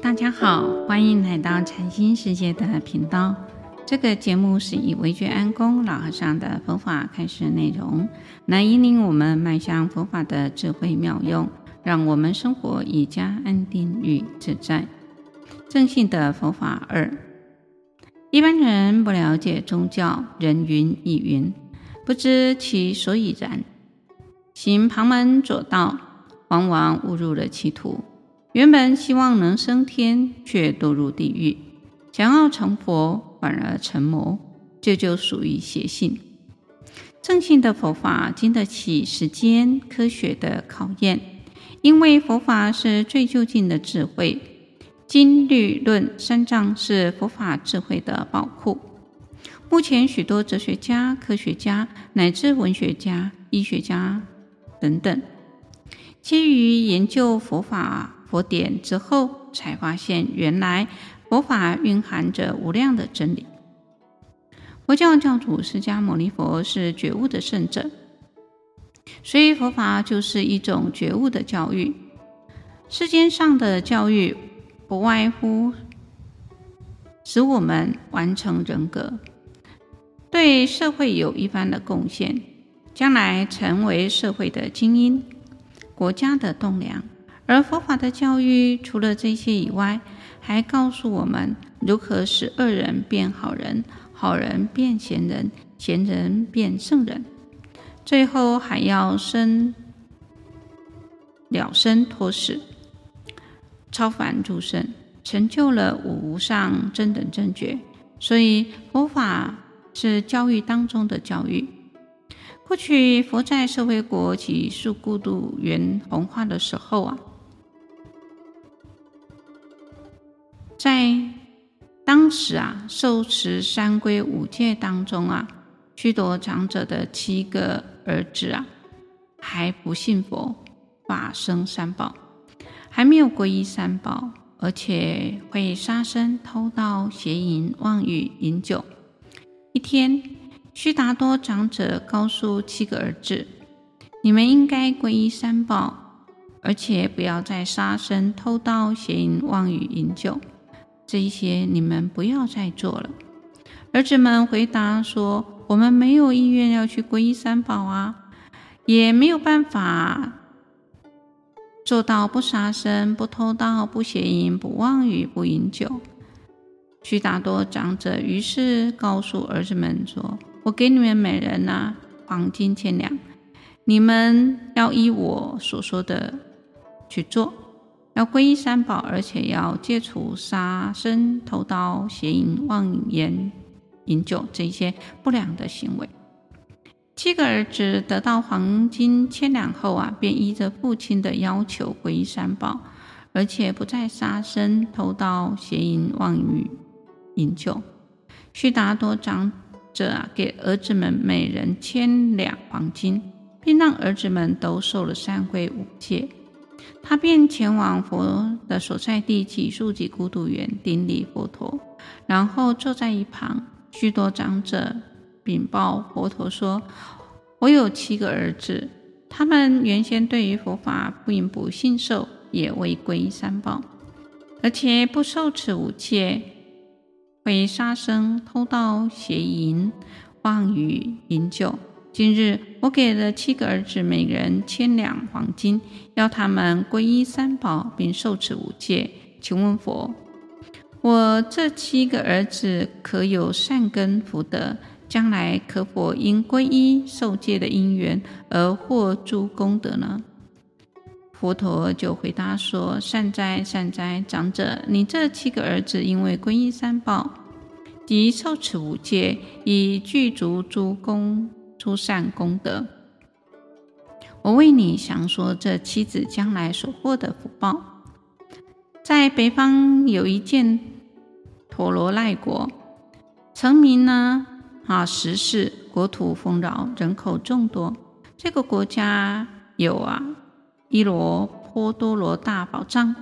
大家好，欢迎来到禅心世界的频道。这个节目是以维觉安公老和尚的佛法开示内容，来引领我们迈向佛法的智慧妙用，让我们生活愈加安定与自在。正信的佛法二，一般人不了解宗教，人云亦云，不知其所以然，行旁门左道，往往误入了歧途。原本希望能升天，却堕入地狱；想要成佛，反而成魔，这就属于邪性。正信的佛法经得起时间、科学的考验，因为佛法是最究竟的智慧。经、律、论三藏是佛法智慧的宝库。目前，许多哲学家、科学家，乃至文学家、医学家等等，基于研究佛法。佛典之后，才发现原来佛法蕴含着无量的真理。佛教教主释迦牟尼佛是觉悟的圣者，所以佛法就是一种觉悟的教育。世间上的教育，不外乎使我们完成人格，对社会有一番的贡献，将来成为社会的精英，国家的栋梁。而佛法的教育，除了这些以外，还告诉我们如何使恶人变好人，好人变贤人，贤人变圣人，最后还要生了生脱死，超凡入圣，成就了无上正等正觉。所以佛法是教育当中的教育。过去佛在舍卫国及树孤独园弘化的时候啊。在当时啊，受持三皈五戒当中啊，须陀长者的七个儿子啊，还不信佛，法生三宝，还没有皈依三宝，而且会杀生、偷盗、邪淫、妄语、饮酒。一天，须达多长者告诉七个儿子：“你们应该皈依三宝，而且不要再杀生、偷盗、邪淫、妄语、饮酒。”这一些你们不要再做了。儿子们回答说：“我们没有意愿要去皈依三宝啊，也没有办法做到不杀生、不偷盗、不邪淫、不妄语、不饮酒。”须达多长者于是告诉儿子们说：“我给你们每人呐黄金千两，你们要依我所说的去做。”要皈依三宝，而且要戒除杀生、偷盗、邪淫、妄言、饮酒这些不良的行为。七个儿子得到黄金千两后啊，便依着父亲的要求皈依三宝，而且不再杀生、偷盗、邪淫、妄语、饮酒。须达多长者啊，给儿子们每人千两黄金，并让儿子们都受了三皈五戒。他便前往佛的所在地只树给孤独园顶礼佛陀，然后坐在一旁。须多长者禀报佛陀说：“我有七个儿子，他们原先对于佛法并不信受，也未皈依三宝，而且不受持五戒，会杀生、偷盗、邪淫、妄语、饮酒。”今日我给了七个儿子每人千两黄金，要他们皈依三宝，并受持五戒。请问佛，我这七个儿子可有善根福德？将来可否因皈依受戒的因缘而获诸功德呢？佛陀就回答说：善哉善哉，长者，你这七个儿子因为皈依三宝及受持五戒，已具足诸功。诸善功德，我为你详说这妻子将来所获的福报。在北方有一件陀罗赖国，臣民呢啊十世，国土丰饶，人口众多。这个国家有啊一罗波多罗大宝藏，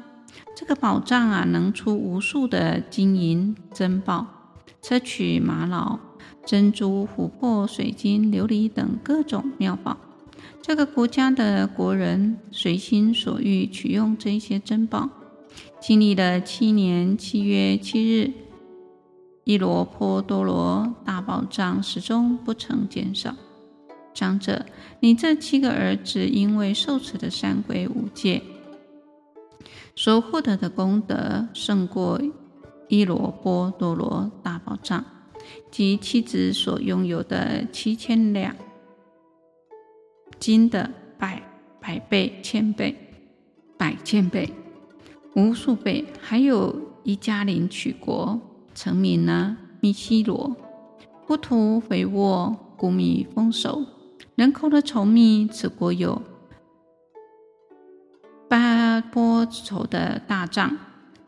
这个宝藏啊能出无数的金银珍宝、硨磲玛瑙。珍珠、琥珀、水晶、琉璃等各种妙宝，这个国家的国人随心所欲取用这些珍宝，经历了七年七月七日，伊罗波多罗大宝藏始终不曾减少。长者，你这七个儿子因为受持的三归五戒，所获得的功德胜过伊罗波多罗大宝藏及妻子所拥有的七千两金的百百倍、千倍、百千倍、无数倍。还有一迦陵曲国，成名呢密西罗，国土肥沃，谷米丰收。人口的稠密，此国有八波稠的大藏，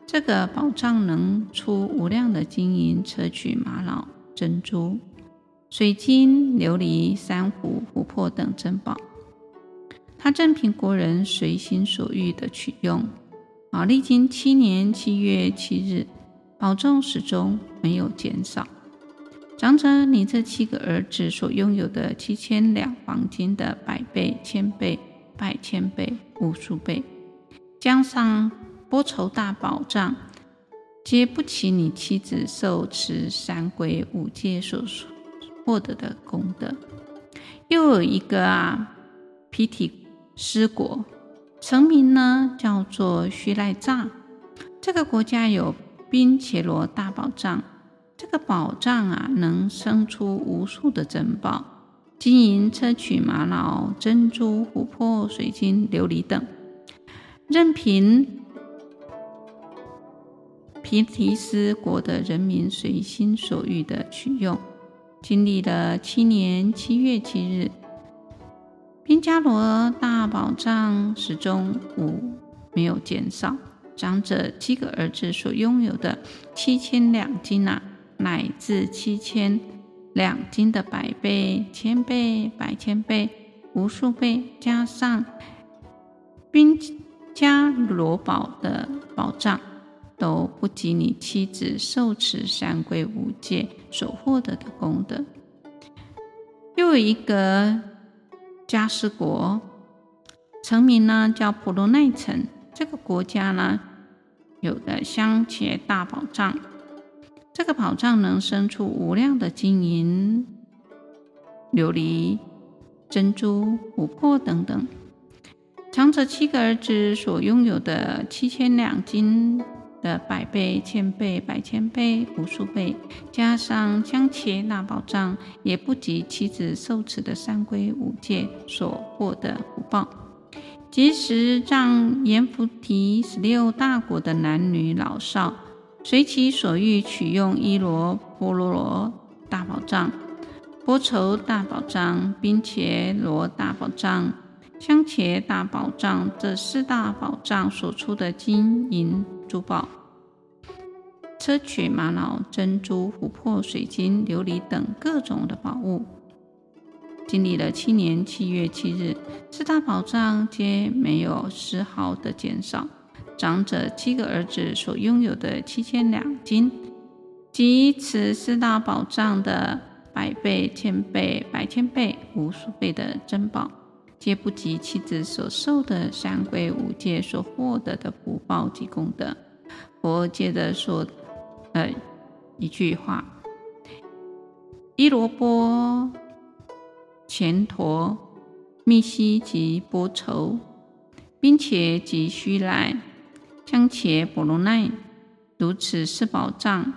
这个宝藏能出无量的金银、硨磲、玛瑙、珍珠、水晶、琉璃、珊瑚、琥珀等珍宝，他任凭国人随心所欲的取用。啊，历经七年七月七日，宝重始终没有减少。长者，你这七个儿子所拥有的七千两黄金的百倍、千倍、百千倍、无数倍，加上波稠大宝藏，皆不起你妻子受持三归五戒所获得的功德。又有一个啊，毗提斯国，称名呢叫做须赖吒，这个国家有宾切罗大宝藏。这个宝藏啊，能生出无数的珍宝，金银、砗磲、玛瑙、珍珠、琥珀、水晶、琉璃等，任凭毗提斯国的人民随心所欲的取用。经历了七年七月七日，宾伽罗大宝藏始终无没有减少。长者七个儿子所拥有的七千两金啊。乃至七千两金的百倍、千倍、百千倍、无数倍，加上宾伽罗宝的宝藏，都不及你妻子受持三归五戒所获得的功德。又有一个迦尸国，称名呢叫普罗奈城，这个国家呢有的香伽大宝藏。这个宝藏能生出无量的金银、琉璃、珍珠、琥珀等等。长者七个儿子所拥有的七千两金的百倍、千倍、百千倍、无数倍，加上香伽大宝藏，也不及妻子受持的三归五戒所获的福报。即使让阎浮提十六大国的男女老少。随其所欲取用伊罗波罗罗大宝藏、波稠大宝藏、宾切罗大宝藏、香伽大宝藏这四大宝藏所出的金银珠宝、砗磲、玛瑙、珍珠、琥珀、水晶、琉璃等各种的宝物，经历了七年七月七日，四大宝藏皆没有丝毫的减少。长者七个儿子所拥有的七千两金，及此四大宝藏的百倍、千倍、百千倍、无数倍的珍宝，皆不及妻子所受的三归五戒所获得的福报及功德。佛接着说，呃，一句话：伊罗波干陀、密西及波稠、宾伽及须赖。香伽婆罗奈，如此四宝藏，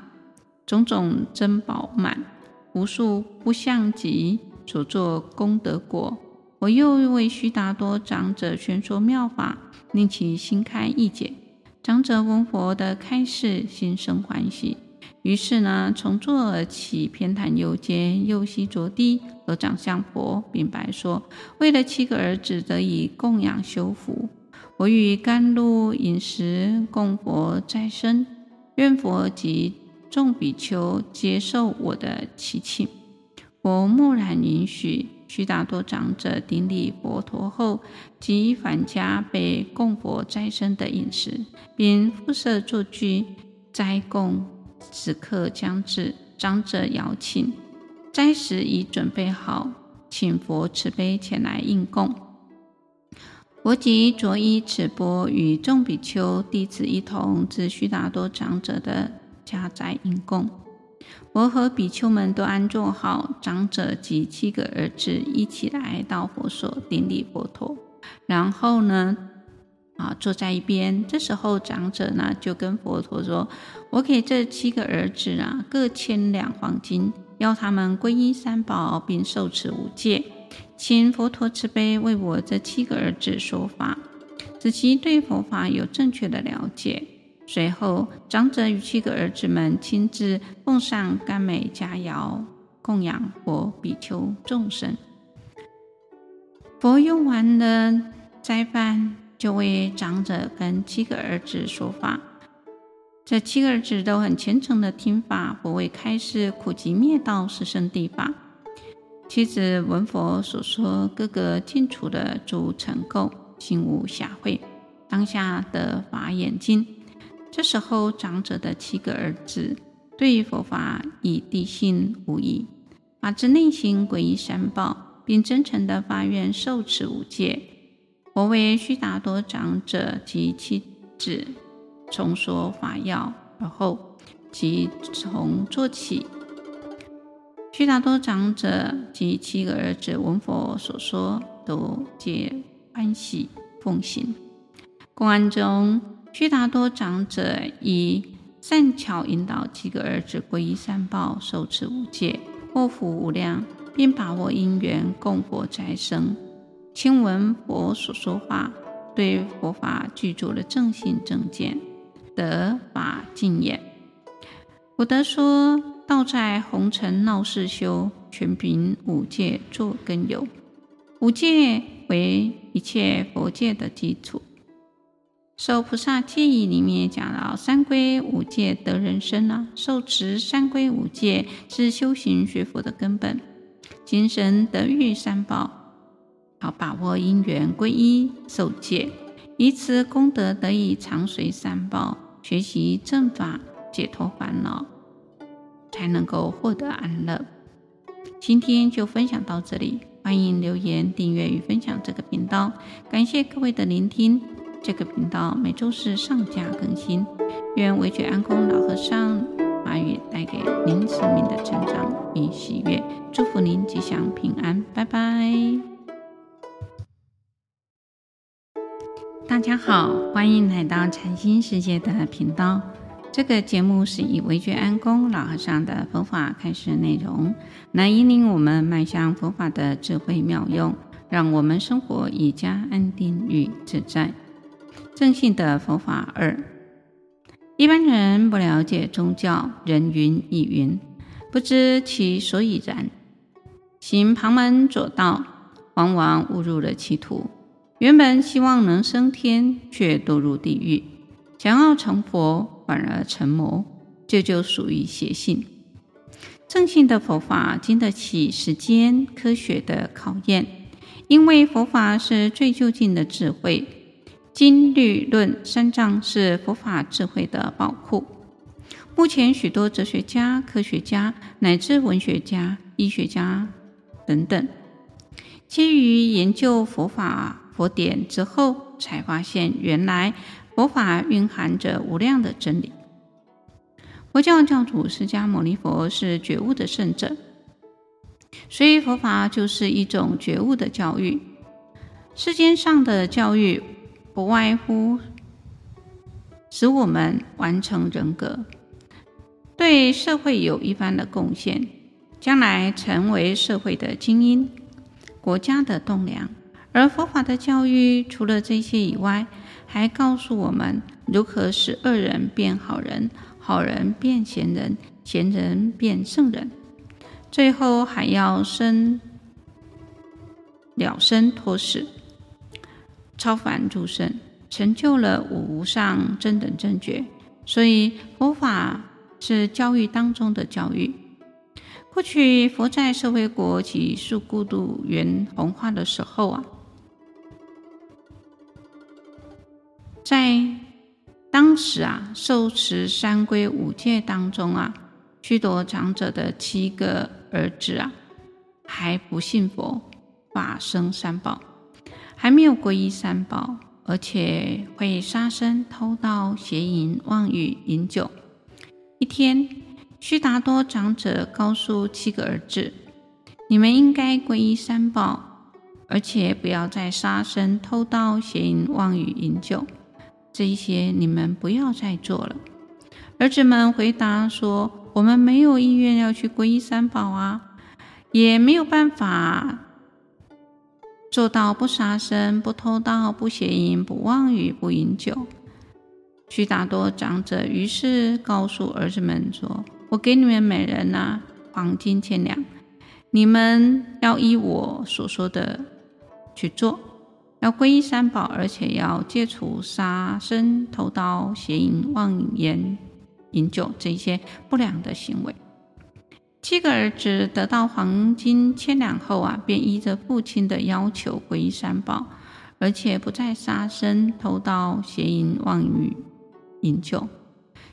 种种珍宝满，无数不像及所作功德果。我又为须达多长者宣说妙法，令其心开意解。长者闻佛的开示，心生欢喜。于是呢，从座而起，偏袒右肩，右膝着地，合掌向佛，禀白说：为了七个儿子得以供养修福。我与甘露饮食供佛在身，愿佛及众比丘接受我的祈请。佛默然允许。须达多长者顶礼佛陀后，即返家备供佛斋生的饮食，并复设住居斋供。此刻将至，长者邀请斋食已准备好，请佛慈悲前来应供。我即着衣此钵与众比丘弟子一同至须达多长者的家宅应供。我和比丘们都安坐好，长者及七个儿子一起来到佛所顶礼佛陀，然后呢，啊，坐在一边。这时候长者呢就跟佛陀说：“我给这七个儿子啊各千两黄金，要他们皈依三宝，并受持五戒。”请佛陀慈悲为我这七个儿子说法，使其对佛法有正确的了解。随后，长者与七个儿子们亲自奉上甘美佳肴，供养佛、比丘、众生。佛用完了斋饭，就为长者跟七个儿子说法。这七个儿子都很虔诚的听法，佛为开示苦集灭道四圣谛法。妻子闻佛所说，各个尽除的诸成垢，心无暇会，当下得法眼净。这时候，长者的七个儿子对于佛法已谛信无疑，发自内心皈依三宝，并真诚的发愿受持五戒。佛为须达多长者及妻子重说法要，而后即从做起。须达多长者及七个儿子闻佛所说，都皆欢喜奉行。公案中，须达多长者以善巧引导七个儿子皈依三宝，受持五戒，获福无量，并把握因缘供佛再生。亲闻佛所说法，对佛法具足了正信正见，得法净眼。古德说。道在红尘闹市修，全凭五戒作根由。五戒为一切佛戒的基础。《受菩萨戒义》里面讲到，三归五戒得人身啊，受持三归五戒是修行学佛的根本。精神得遇三宝，好把握因缘皈依受戒，以此功德得以长随三宝，学习正法，解脱烦恼。才能够获得安乐。今天就分享到这里，欢迎留言、订阅与分享这个频道。感谢各位的聆听。这个频道每周四上架更新。愿惟觉安公老和尚法语带给您生命的成长与喜悦，祝福您吉祥平安。拜拜。大家好，欢迎来到禅心世界的频道。这个节目是以惟觉安公老和尚的佛法开示内容，来引领我们迈向佛法的智慧妙用，让我们生活愈加安定与自在。正信的佛法二，一般人不了解宗教，人云亦云，不知其所以然，行旁门左道，往往误入了歧途。原本希望能升天，却堕入地狱；想要成佛。反而成魔，这就属于邪信。正信的佛法经得起时间、科学的考验，因为佛法是最究竟的智慧。经、律、论三藏是佛法智慧的宝库。目前许多哲学家、科学家乃至文学家、医学家等等，基于研究佛法佛典之后，才发现原来。佛法蕴含着无量的真理。佛教教主释迦牟尼佛是觉悟的圣者，所以佛法就是一种觉悟的教育。世间上的教育不外乎使我们完成人格，对社会有一番的贡献，将来成为社会的精英、国家的栋梁。而佛法的教育除了这些以外，还告诉我们如何使恶人变好人，好人变贤人，贤人变圣人，最后还要生了生脱死，超凡入圣，成就了无上正等正觉。所以佛法是教育当中的教育。过去佛在舍卫国只树孤独园弘化的时候啊。在当时啊，受持三归五戒当中啊，须多长者的七个儿子啊，还不信佛，法生三宝，还没有皈依三宝，而且会杀生、偷盗、邪淫、妄语、饮酒。一天，须达多长者告诉七个儿子：“你们应该皈依三宝，而且不要再杀生、偷盗、邪淫、妄语、饮酒。这一些你们不要再做了。”儿子们回答说：“我们没有意愿要去皈依三宝啊，也没有办法。”做到不杀生、不偷盗、不邪淫、不妄语、不饮酒。须达多长者于是告诉儿子们说：“我给你们每人呐黄金千两，你们要依我所说的去做，要皈依三宝，而且要戒除杀生、偷盗、邪淫、妄言、饮酒这些不良的行为。”七个儿子得到黄金千两后啊，便依着父亲的要求皈依三宝，而且不再杀生、偷盗、邪淫、妄语、饮酒。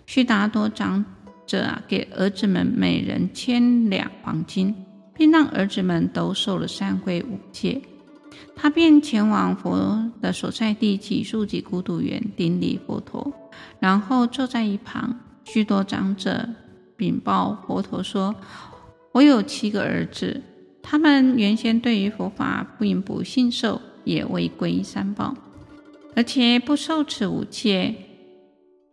须达多长者啊，给儿子们每人千两黄金，并让儿子们都受了三皈五戒。他便前往佛的所在地只树给孤独园顶礼佛陀，然后坐在一旁。须多长者。禀报佛陀说：“我有七个儿子，他们原先对于佛法并不信受，也未皈依三宝，而且不受持五戒，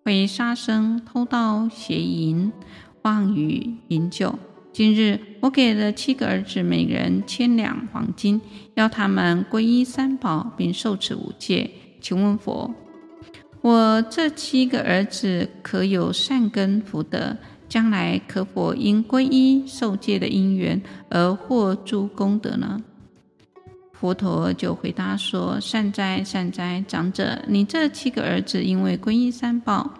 会杀生、偷盗、邪淫、妄语、饮酒。今日我给了七个儿子每人千两黄金，要他们皈依三宝，并受持五戒。请问佛，我这七个儿子可有善根福德？”将来可否因皈依受戒的因缘而获诸功德呢？佛陀就回答说：“善哉善哉，长者，你这七个儿子因为皈依三宝，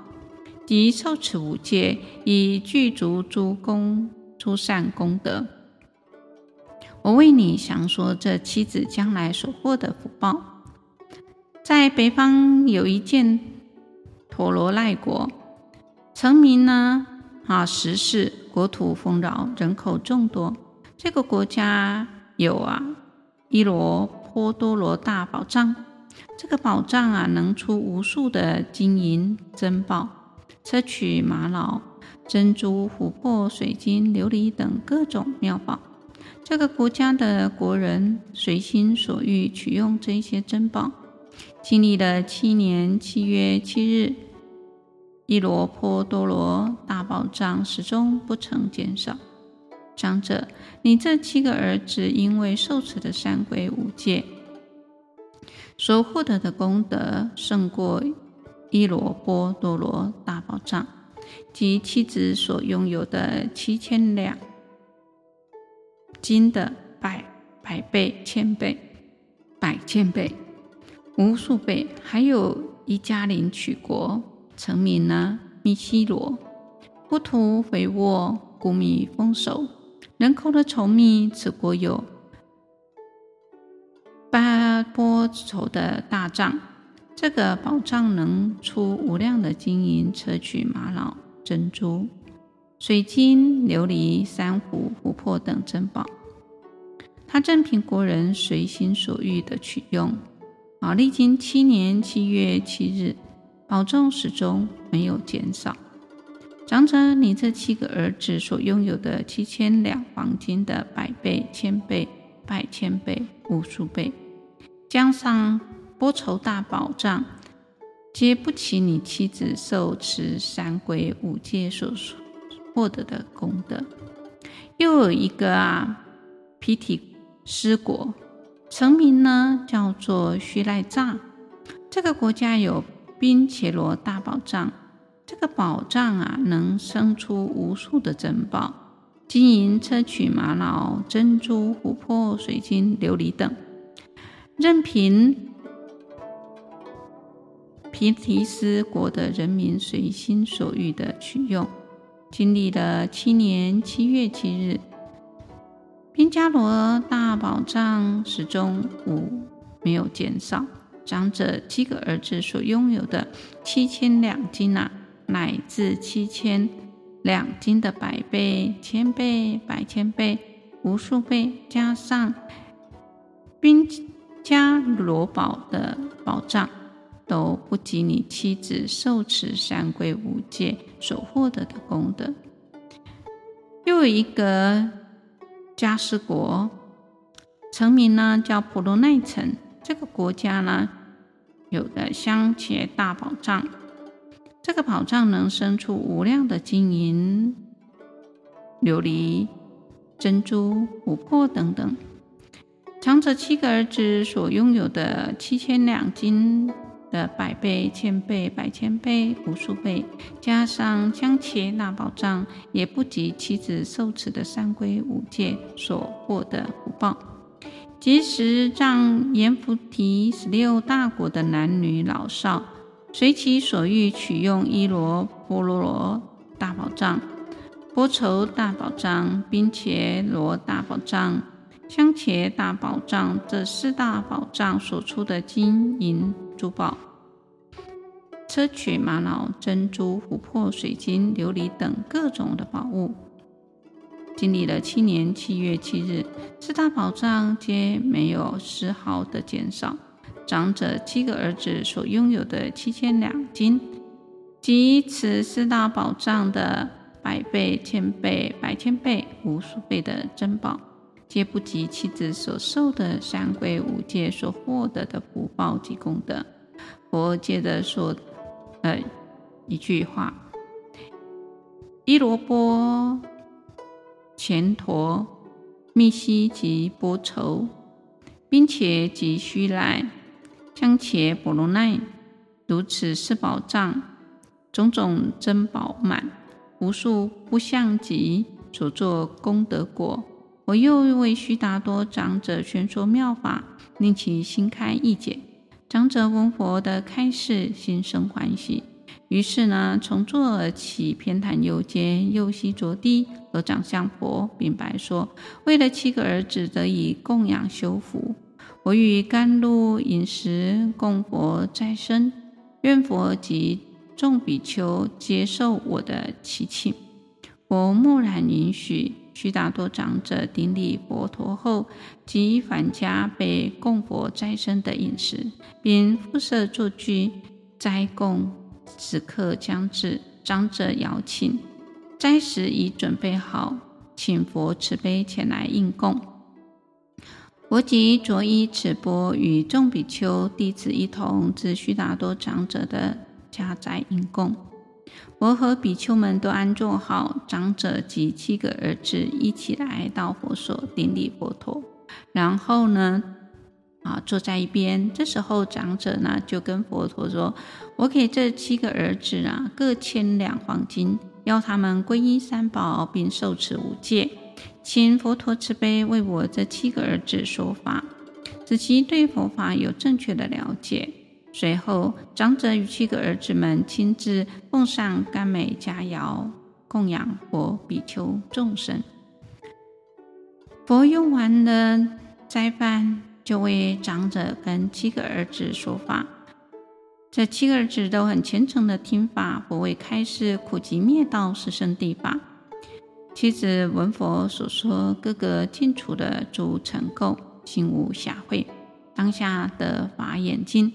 及受持五戒，以具足诸功诸善功德。我为你详说这七子将来所获的福报。在北方有一件陀罗赖国，臣民呢。”啊，十世国土丰饶，人口众多。这个国家有啊，伊罗波多罗大宝藏。这个宝藏啊，能出无数的金银珍宝、砗磲玛瑙、珍珠、琥珀、水晶、琉璃等各种妙宝。这个国家的国人随心所欲取用这些珍宝。经历了七年七月七日。伊罗波多罗大宝藏始终不曾减少。长者，你这七个儿子因为受持的三皈五戒，所获得的功德胜过伊罗波多罗大宝藏及妻子所拥有的七千两金的百百倍、千倍、百千倍、无数倍，还有一迦陵曲国。成民呢？密西罗，不图肥沃，谷米丰收，人口的稠密。此国有八波稠的大藏，这个宝藏能出无量的金银、硨磲、玛瑙、珍珠、水晶、琉璃、珊瑚、琥珀等珍宝。他任凭国人随心所欲的取用。啊，历经七年七月七日。保重始终没有减少。长者，你这七个儿子所拥有的七千两黄金的百倍、千倍、百千倍、无数倍，加上波稠大宝藏，皆不起你妻子受持三皈五戒所获得的功德。又有一个啊，皮体失国，臣名呢叫做须赖诈，这个国家有。宾切罗大宝藏，这个宝藏啊，能生出无数的珍宝，金银、砗磲、玛瑙、珍珠、琥珀、水晶、琉璃等，任凭皮提斯国的人民随心所欲的取用。经历了七年七月七日，宾加罗大宝藏始终无没有减少。长者七个儿子所拥有的七千两金啊，乃至七千两金的百倍、千倍、百千倍、无数倍，加上宾迦罗宝的宝藏，都不及你妻子受持三归五戒所获得的功德。又有一个迦尸国，成名呢叫普罗奈城。这个国家呢，有个香茄大宝藏，这个宝藏能生出无量的金银、琉璃、珍珠、琥珀等等。长者七个儿子所拥有的七千两金的百倍、千倍、百千倍、无数倍，加上香茄大宝藏，也不及妻子受持的三归五戒所获的福报。即使让阎浮提十六大国的男女老少，随其所欲取用伊罗波罗罗大宝藏、波愁大宝藏、冰茄罗大宝藏、香茄大宝藏这四大宝藏所出的金银珠宝、砗磲玛瑙、珍珠、琥珀、水晶、琉璃等各种的宝物。经历了七年七月七日，四大宝藏皆没有丝毫的减少。长者七个儿子所拥有的七千两金，及此四大宝藏的百倍、千倍、百千倍、无数倍的珍宝，皆不及妻子所受的三归五戒所获得的福报及功德。佛接着说，呃，一句话：伊罗波。前陀、密西及波愁，宾伽及须莱，香伽婆罗奈，如此四宝藏，种种珍宝满，无数不相及，所作功德果。我又为须达多长者宣说妙法，令其心开意解。长者闻佛的开示，心生欢喜。于是呢，从坐而起，偏袒右肩，右膝着地，合掌向佛，禀白说：“为了七个儿子得以供养修福，我与甘露饮食供佛斋生，愿佛及众比丘接受我的祈请。”佛默然允许。须达多长者顶礼佛陀后，即返家备供佛斋生的饮食，并复设座具斋供。此刻将至，长者邀请斋食已准备好，请佛慈悲前来应供。我即着衣持钵，与众比丘弟子一同至须达多长者的家宅应供。我和比丘们都安坐好，长者及七个儿子一起来到佛所顶礼佛陀，然后呢，啊，坐在一边。这时候，长者呢就跟佛陀说：“我给这七个儿子啊各千两黄金，要他们皈依三宝，并受持五戒，请佛陀慈悲为我这七个儿子说法，使其对佛法有正确的了解。”随后，长者与七个儿子们亲自奉上甘美佳肴，供养佛、比丘众生。佛用完了斋饭。就为长者跟七个儿子说法，这七个儿子都很虔诚的听法。不为开示苦集灭道四圣谛法。妻子闻佛所说，各个尽除的诸成垢，心无暇会，当下得法眼净。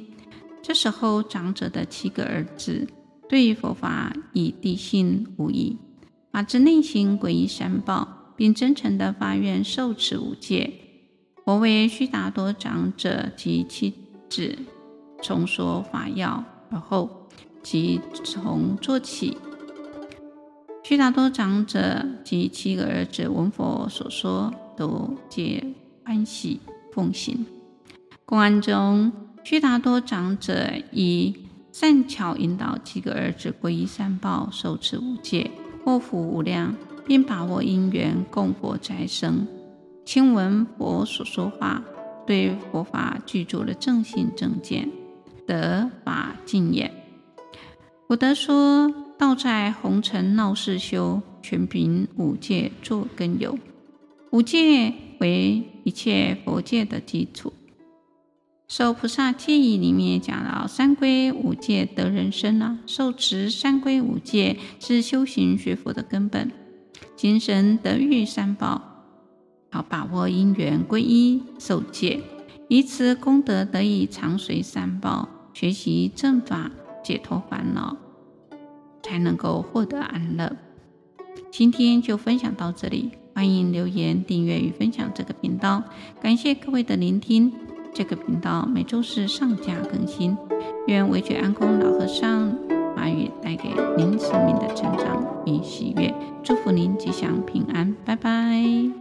这时候，长者的七个儿子对于佛法已地信无疑，发自内心皈依三宝，并真诚的发愿受持五戒。佛为须达多长者及妻子重说法要，而后即从做起。须达多长者及七个儿子闻佛所说，都皆欢喜奉行。公案中，须达多长者以善巧引导七个儿子皈依三宝，受持五戒，获福无量，并把握因缘供佛斋生。听闻佛所说法，对佛法具足了正信正见，得法净眼。古德说：“道在红尘闹市修，全凭五戒作根由。五戒为一切佛戒的基础。”《受菩萨戒义》里面讲到：“三归五戒得人身啊，受持三归五戒是修行学佛的根本，精神得遇三宝。”好，把握因缘皈依受戒，以此功德得以长随三宝，学习正法，解脱烦恼，才能够获得安乐。今天就分享到这里，欢迎留言、订阅与分享这个频道。感谢各位的聆听。这个频道每周四上架更新。愿惟觉安公老和尚法语带给您生命的成长与喜悦，祝福您吉祥平安，拜拜。